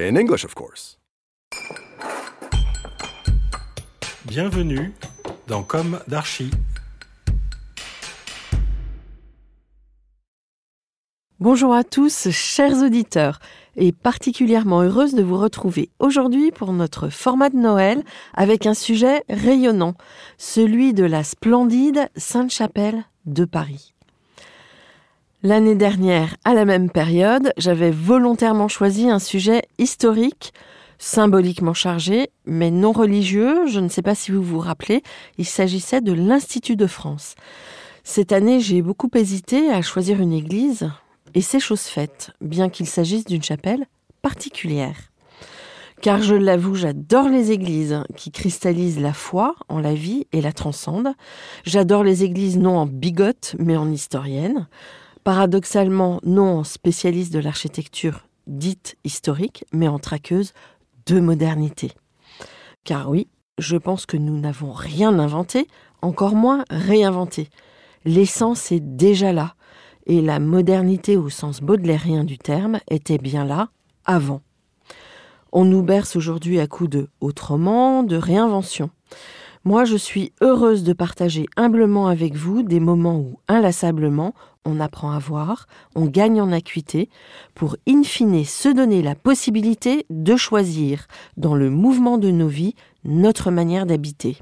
In English, of course. Bienvenue dans Comme d'Archi. Bonjour à tous, chers auditeurs, et particulièrement heureuse de vous retrouver aujourd'hui pour notre format de Noël avec un sujet rayonnant, celui de la splendide Sainte-Chapelle de Paris. L'année dernière, à la même période, j'avais volontairement choisi un sujet historique, symboliquement chargé, mais non religieux. Je ne sais pas si vous vous rappelez, il s'agissait de l'Institut de France. Cette année, j'ai beaucoup hésité à choisir une église, et c'est chose faite, bien qu'il s'agisse d'une chapelle particulière. Car je l'avoue, j'adore les églises qui cristallisent la foi en la vie et la transcendent. J'adore les églises non en bigote, mais en historienne. Paradoxalement, non en spécialiste de l'architecture dite historique, mais en traqueuse de modernité. Car oui, je pense que nous n'avons rien inventé, encore moins réinventé. L'essence est déjà là, et la modernité au sens baudelairien du terme était bien là avant. On nous berce aujourd'hui à coups de autrement, de réinvention. Moi, je suis heureuse de partager humblement avec vous des moments où, inlassablement, on apprend à voir, on gagne en acuité, pour in fine se donner la possibilité de choisir, dans le mouvement de nos vies, notre manière d'habiter.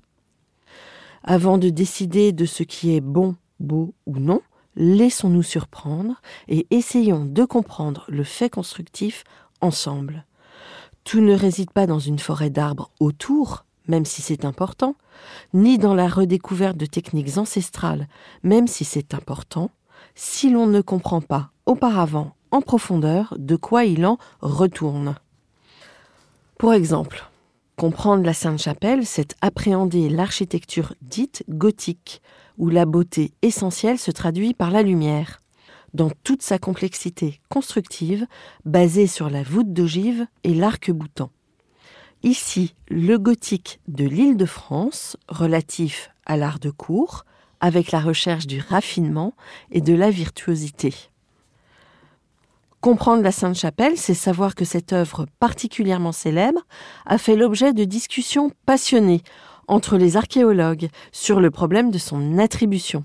Avant de décider de ce qui est bon, beau ou non, laissons-nous surprendre et essayons de comprendre le fait constructif ensemble. Tout ne réside pas dans une forêt d'arbres autour, même si c'est important, ni dans la redécouverte de techniques ancestrales, même si c'est important, si l'on ne comprend pas auparavant en profondeur de quoi il en retourne. Pour exemple, comprendre la Sainte-Chapelle, c'est appréhender l'architecture dite gothique, où la beauté essentielle se traduit par la lumière, dans toute sa complexité constructive, basée sur la voûte d'ogive et l'arc-boutant. Ici, le gothique de l'île de France, relatif à l'art de cour, avec la recherche du raffinement et de la virtuosité. Comprendre la Sainte-Chapelle, c'est savoir que cette œuvre particulièrement célèbre a fait l'objet de discussions passionnées entre les archéologues sur le problème de son attribution.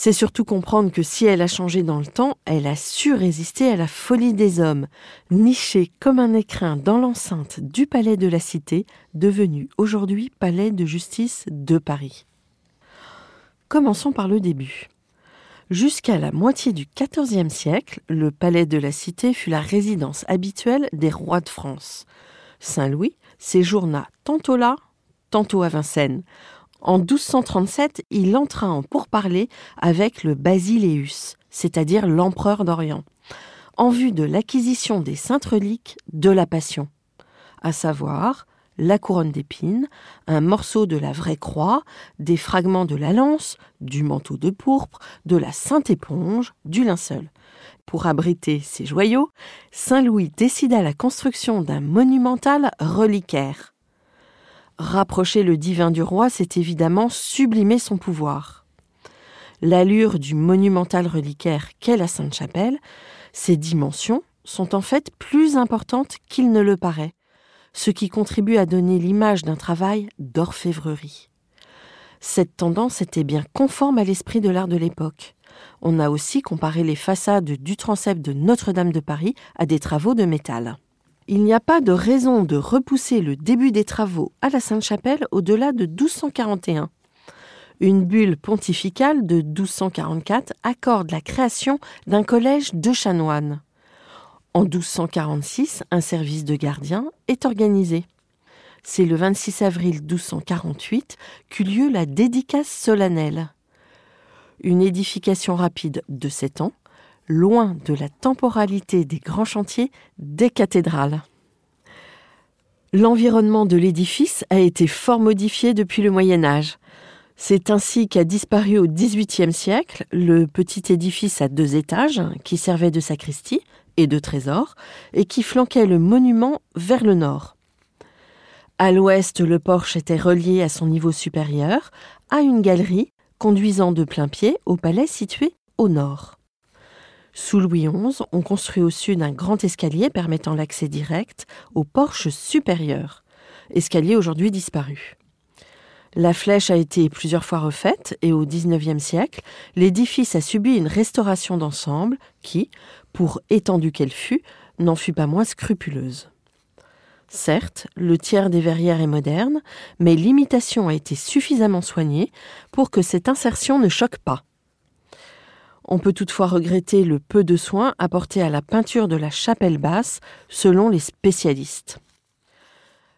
C'est surtout comprendre que si elle a changé dans le temps, elle a su résister à la folie des hommes, nichée comme un écrin dans l'enceinte du palais de la Cité, devenu aujourd'hui palais de justice de Paris. Commençons par le début. Jusqu'à la moitié du XIVe siècle, le palais de la Cité fut la résidence habituelle des rois de France. Saint-Louis séjourna tantôt là, tantôt à Vincennes. En 1237, il entra en pourparlers avec le Basileus, c'est-à-dire l'empereur d'Orient, en vue de l'acquisition des saintes reliques de la Passion, à savoir la couronne d'épines, un morceau de la vraie croix, des fragments de la lance, du manteau de pourpre, de la sainte éponge, du linceul. Pour abriter ces joyaux, Saint Louis décida la construction d'un monumental reliquaire. Rapprocher le divin du roi, c'est évidemment sublimer son pouvoir. L'allure du monumental reliquaire qu'est la Sainte-Chapelle, ses dimensions sont en fait plus importantes qu'il ne le paraît, ce qui contribue à donner l'image d'un travail d'orfèvrerie. Cette tendance était bien conforme à l'esprit de l'art de l'époque. On a aussi comparé les façades du transept de Notre-Dame de Paris à des travaux de métal. Il n'y a pas de raison de repousser le début des travaux à la Sainte-Chapelle au-delà de 1241. Une bulle pontificale de 1244 accorde la création d'un collège de chanoines. En 1246, un service de gardiens est organisé. C'est le 26 avril 1248 qu'eut lieu la dédicace solennelle. Une édification rapide de sept ans, loin de la temporalité des grands chantiers des cathédrales. L'environnement de l'édifice a été fort modifié depuis le Moyen Âge. C'est ainsi qu'a disparu au XVIIIe siècle le petit édifice à deux étages qui servait de sacristie et de trésor et qui flanquait le monument vers le nord. À l'ouest, le porche était relié à son niveau supérieur à une galerie conduisant de plein pied au palais situé au nord. Sous Louis XI, on construit au sud un grand escalier permettant l'accès direct au porche supérieur, escalier aujourd'hui disparu. La flèche a été plusieurs fois refaite et au XIXe siècle, l'édifice a subi une restauration d'ensemble qui, pour étendue qu'elle fut, n'en fut pas moins scrupuleuse. Certes, le tiers des verrières est moderne, mais l'imitation a été suffisamment soignée pour que cette insertion ne choque pas. On peut toutefois regretter le peu de soins apportés à la peinture de la chapelle basse selon les spécialistes.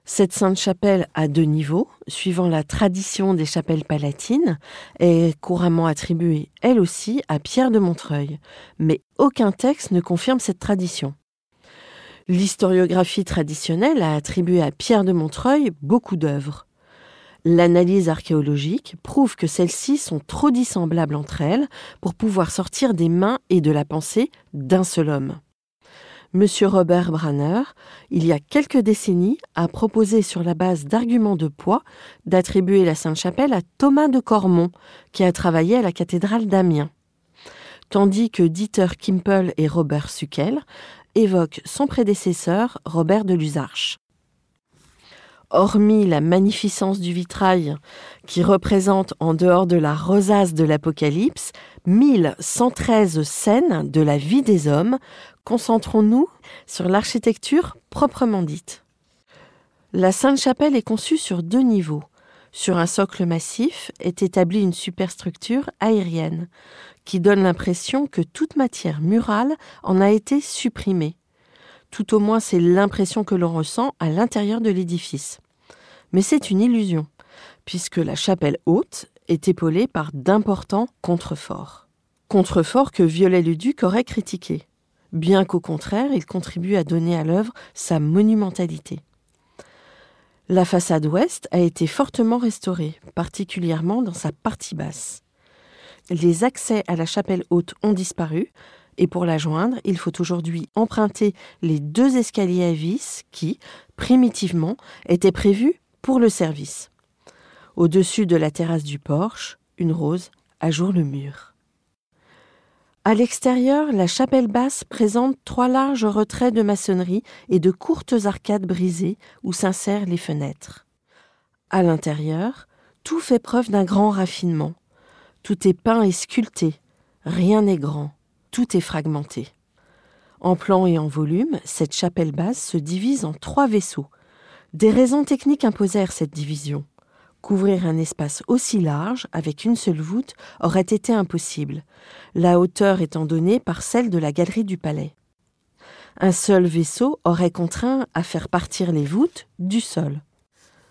Cette sainte chapelle à deux niveaux, suivant la tradition des chapelles palatines, est couramment attribuée, elle aussi, à Pierre de Montreuil, mais aucun texte ne confirme cette tradition. L'historiographie traditionnelle a attribué à Pierre de Montreuil beaucoup d'œuvres. L'analyse archéologique prouve que celles-ci sont trop dissemblables entre elles pour pouvoir sortir des mains et de la pensée d'un seul homme. Monsieur Robert Branner, il y a quelques décennies, a proposé sur la base d'arguments de poids d'attribuer la Sainte-Chapelle à Thomas de Cormont, qui a travaillé à la cathédrale d'Amiens. Tandis que Dieter Kimpel et Robert Suckel évoquent son prédécesseur Robert de Luzarches hormis la magnificence du vitrail qui représente en dehors de la rosace de l'Apocalypse 1113 scènes de la vie des hommes, concentrons-nous sur l'architecture proprement dite. La Sainte-Chapelle est conçue sur deux niveaux. Sur un socle massif est établie une superstructure aérienne qui donne l'impression que toute matière murale en a été supprimée. Tout au moins, c'est l'impression que l'on ressent à l'intérieur de l'édifice. Mais c'est une illusion, puisque la chapelle haute est épaulée par d'importants contreforts. Contreforts que Viollet-le-Duc aurait critiqués, bien qu'au contraire, il contribue à donner à l'œuvre sa monumentalité. La façade ouest a été fortement restaurée, particulièrement dans sa partie basse. Les accès à la chapelle haute ont disparu, et pour la joindre, il faut aujourd'hui emprunter les deux escaliers à vis qui, primitivement, étaient prévus pour le service. Au-dessus de la terrasse du porche, une rose ajoure le mur. À l'extérieur, la chapelle basse présente trois larges retraits de maçonnerie et de courtes arcades brisées où s'insèrent les fenêtres. À l'intérieur, tout fait preuve d'un grand raffinement. Tout est peint et sculpté, rien n'est grand tout est fragmenté. En plan et en volume, cette chapelle basse se divise en trois vaisseaux. Des raisons techniques imposèrent cette division. Couvrir un espace aussi large avec une seule voûte aurait été impossible, la hauteur étant donnée par celle de la galerie du palais. Un seul vaisseau aurait contraint à faire partir les voûtes du sol.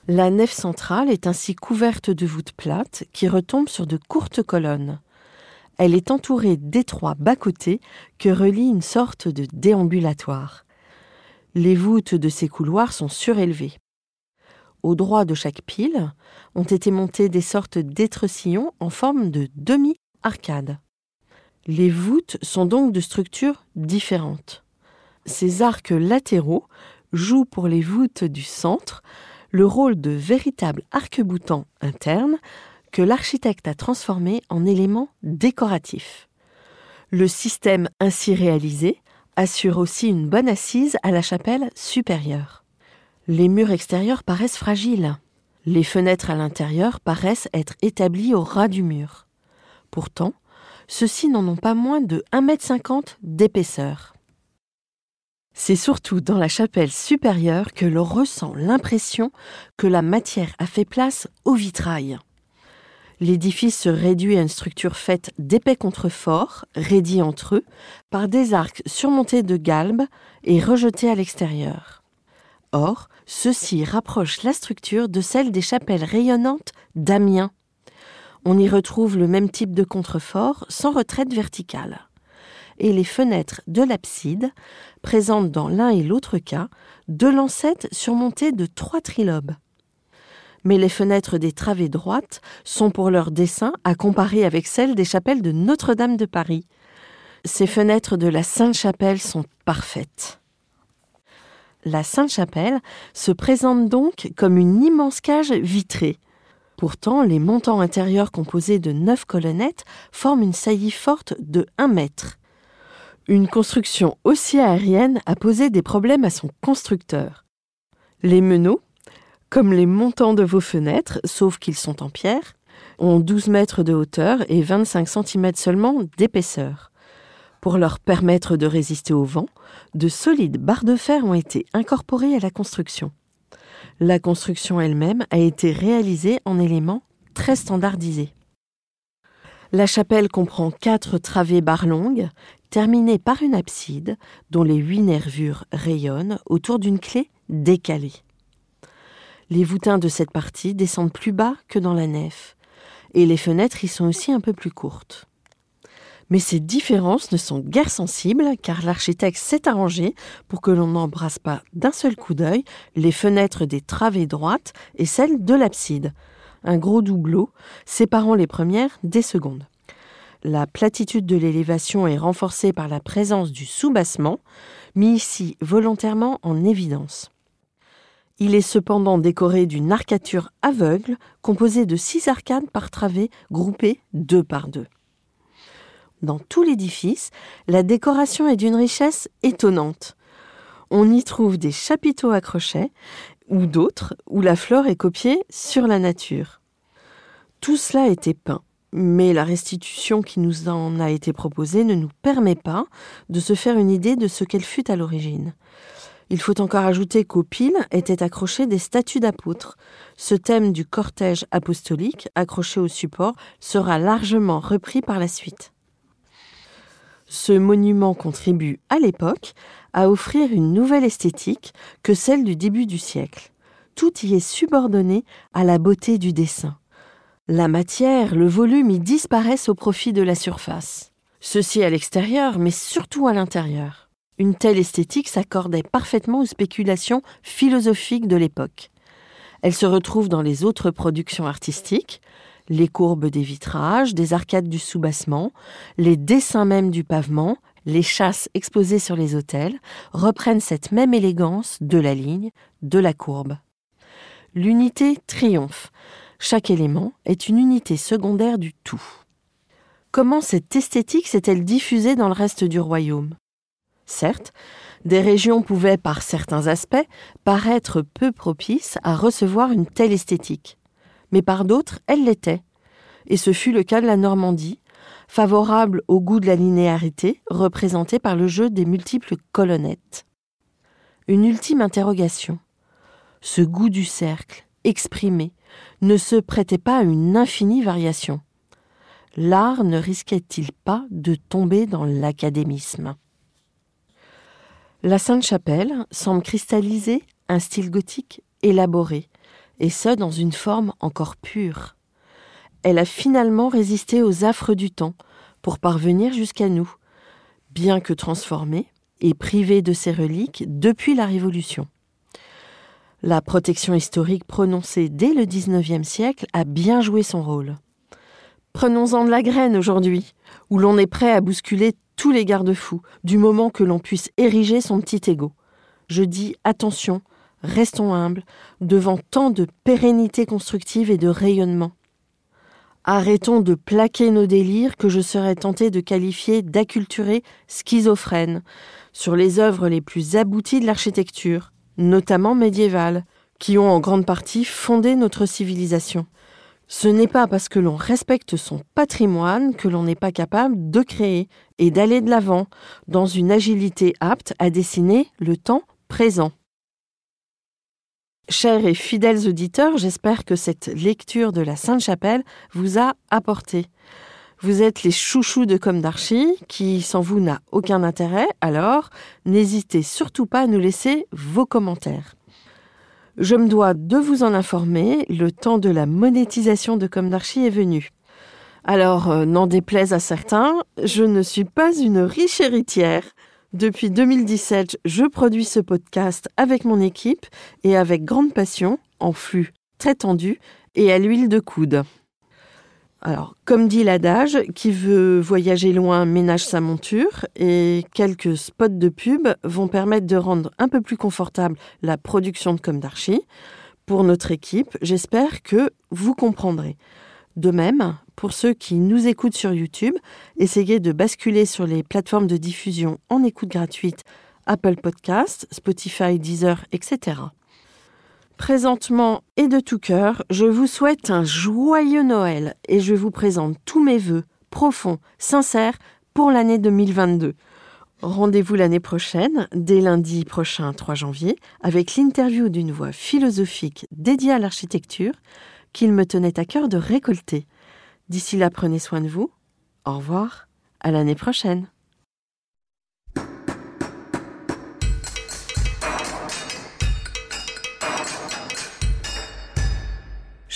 La nef centrale est ainsi couverte de voûtes plates qui retombent sur de courtes colonnes. Elle est entourée d'étroits bas-côtés que relie une sorte de déambulatoire. Les voûtes de ces couloirs sont surélevées. Au droit de chaque pile ont été montés des sortes d'étrecillons en forme de demi-arcades. Les voûtes sont donc de structures différentes. Ces arcs latéraux jouent pour les voûtes du centre le rôle de véritables arcs-boutants internes que l'architecte a transformé en élément décoratif. Le système ainsi réalisé assure aussi une bonne assise à la chapelle supérieure. Les murs extérieurs paraissent fragiles. Les fenêtres à l'intérieur paraissent être établies au ras du mur. Pourtant, ceux-ci n'en ont pas moins de 1,50 m d'épaisseur. C'est surtout dans la chapelle supérieure que l'on ressent l'impression que la matière a fait place au vitrail. L'édifice se réduit à une structure faite d'épais contreforts, raidis entre eux, par des arcs surmontés de galbes et rejetés à l'extérieur. Or, ceci rapproche la structure de celle des chapelles rayonnantes d'Amiens. On y retrouve le même type de contrefort sans retraite verticale. et les fenêtres de l'abside présentent dans l'un et l'autre cas deux lancettes surmontées de trois trilobes. Mais les fenêtres des travées droites sont pour leur dessin à comparer avec celles des chapelles de Notre-Dame de Paris. Ces fenêtres de la Sainte-Chapelle sont parfaites. La Sainte-Chapelle se présente donc comme une immense cage vitrée. Pourtant, les montants intérieurs composés de neuf colonnettes forment une saillie forte de 1 mètre. Une construction aussi aérienne a posé des problèmes à son constructeur. Les meneaux, comme les montants de vos fenêtres, sauf qu'ils sont en pierre, ont 12 mètres de hauteur et 25 cm seulement d'épaisseur. Pour leur permettre de résister au vent, de solides barres de fer ont été incorporées à la construction. La construction elle-même a été réalisée en éléments très standardisés. La chapelle comprend quatre travées barres longues, terminées par une abside dont les huit nervures rayonnent autour d'une clé décalée. Les voûtins de cette partie descendent plus bas que dans la nef, et les fenêtres y sont aussi un peu plus courtes. Mais ces différences ne sont guère sensibles car l'architecte s'est arrangé pour que l'on n'embrasse pas d'un seul coup d'œil les fenêtres des travées droites et celles de l'abside, un gros doubleau séparant les premières des secondes. La platitude de l'élévation est renforcée par la présence du soubassement, mis ici volontairement en évidence. Il est cependant décoré d'une arcature aveugle composée de six arcades par travée groupées deux par deux. Dans tout l'édifice, la décoration est d'une richesse étonnante. On y trouve des chapiteaux à crochets ou d'autres où la flore est copiée sur la nature. Tout cela été peint, mais la restitution qui nous en a été proposée ne nous permet pas de se faire une idée de ce qu'elle fut à l'origine. Il faut encore ajouter qu'aux piles étaient accrochées des statues d'apôtres. Ce thème du cortège apostolique accroché au support sera largement repris par la suite. Ce monument contribue à l'époque à offrir une nouvelle esthétique que celle du début du siècle. Tout y est subordonné à la beauté du dessin. La matière, le volume y disparaissent au profit de la surface. Ceci à l'extérieur, mais surtout à l'intérieur. Une telle esthétique s'accordait parfaitement aux spéculations philosophiques de l'époque. Elle se retrouve dans les autres productions artistiques, les courbes des vitrages, des arcades du soubassement, les dessins même du pavement, les chasses exposées sur les autels reprennent cette même élégance de la ligne, de la courbe. L'unité triomphe. Chaque élément est une unité secondaire du tout. Comment cette esthétique s'est-elle diffusée dans le reste du royaume? Certes, des régions pouvaient, par certains aspects, paraître peu propices à recevoir une telle esthétique mais par d'autres, elle l'était. Et ce fut le cas de la Normandie, favorable au goût de la linéarité représentée par le jeu des multiples colonnettes. Une ultime interrogation. Ce goût du cercle, exprimé, ne se prêtait pas à une infinie variation. L'art ne risquait-il pas de tomber dans l'académisme? La Sainte-Chapelle semble cristalliser un style gothique élaboré, et ce dans une forme encore pure. Elle a finalement résisté aux affres du temps pour parvenir jusqu'à nous, bien que transformée et privée de ses reliques depuis la Révolution. La protection historique prononcée dès le XIXe siècle a bien joué son rôle. Prenons-en de la graine aujourd'hui, où l'on est prêt à bousculer tous les garde-fous, du moment que l'on puisse ériger son petit ego. Je dis attention, Restons humbles devant tant de pérennité constructive et de rayonnement. Arrêtons de plaquer nos délires que je serais tenté de qualifier d'acculturés schizophrènes sur les œuvres les plus abouties de l'architecture, notamment médiévale, qui ont en grande partie fondé notre civilisation. Ce n'est pas parce que l'on respecte son patrimoine que l'on n'est pas capable de créer et d'aller de l'avant dans une agilité apte à dessiner le temps présent. Chers et fidèles auditeurs, j'espère que cette lecture de la Sainte-Chapelle vous a apporté. Vous êtes les chouchous de Comme d'Archie, qui sans vous n'a aucun intérêt, alors n'hésitez surtout pas à nous laisser vos commentaires. Je me dois de vous en informer, le temps de la monétisation de Comme d'Archie est venu. Alors, euh, n'en déplaise à certains, je ne suis pas une riche héritière. Depuis 2017, je produis ce podcast avec mon équipe et avec grande passion, en flux très tendu et à l'huile de coude. Alors, comme dit l'adage, qui veut voyager loin ménage sa monture et quelques spots de pub vont permettre de rendre un peu plus confortable la production de Comme d'Archie. Pour notre équipe, j'espère que vous comprendrez. De même, pour ceux qui nous écoutent sur YouTube, essayez de basculer sur les plateformes de diffusion en écoute gratuite Apple Podcasts, Spotify, Deezer, etc. Présentement et de tout cœur, je vous souhaite un joyeux Noël et je vous présente tous mes vœux profonds, sincères pour l'année 2022. Rendez-vous l'année prochaine, dès lundi prochain 3 janvier, avec l'interview d'une voix philosophique dédiée à l'architecture qu'il me tenait à cœur de récolter. D'ici là, prenez soin de vous. Au revoir. À l'année prochaine.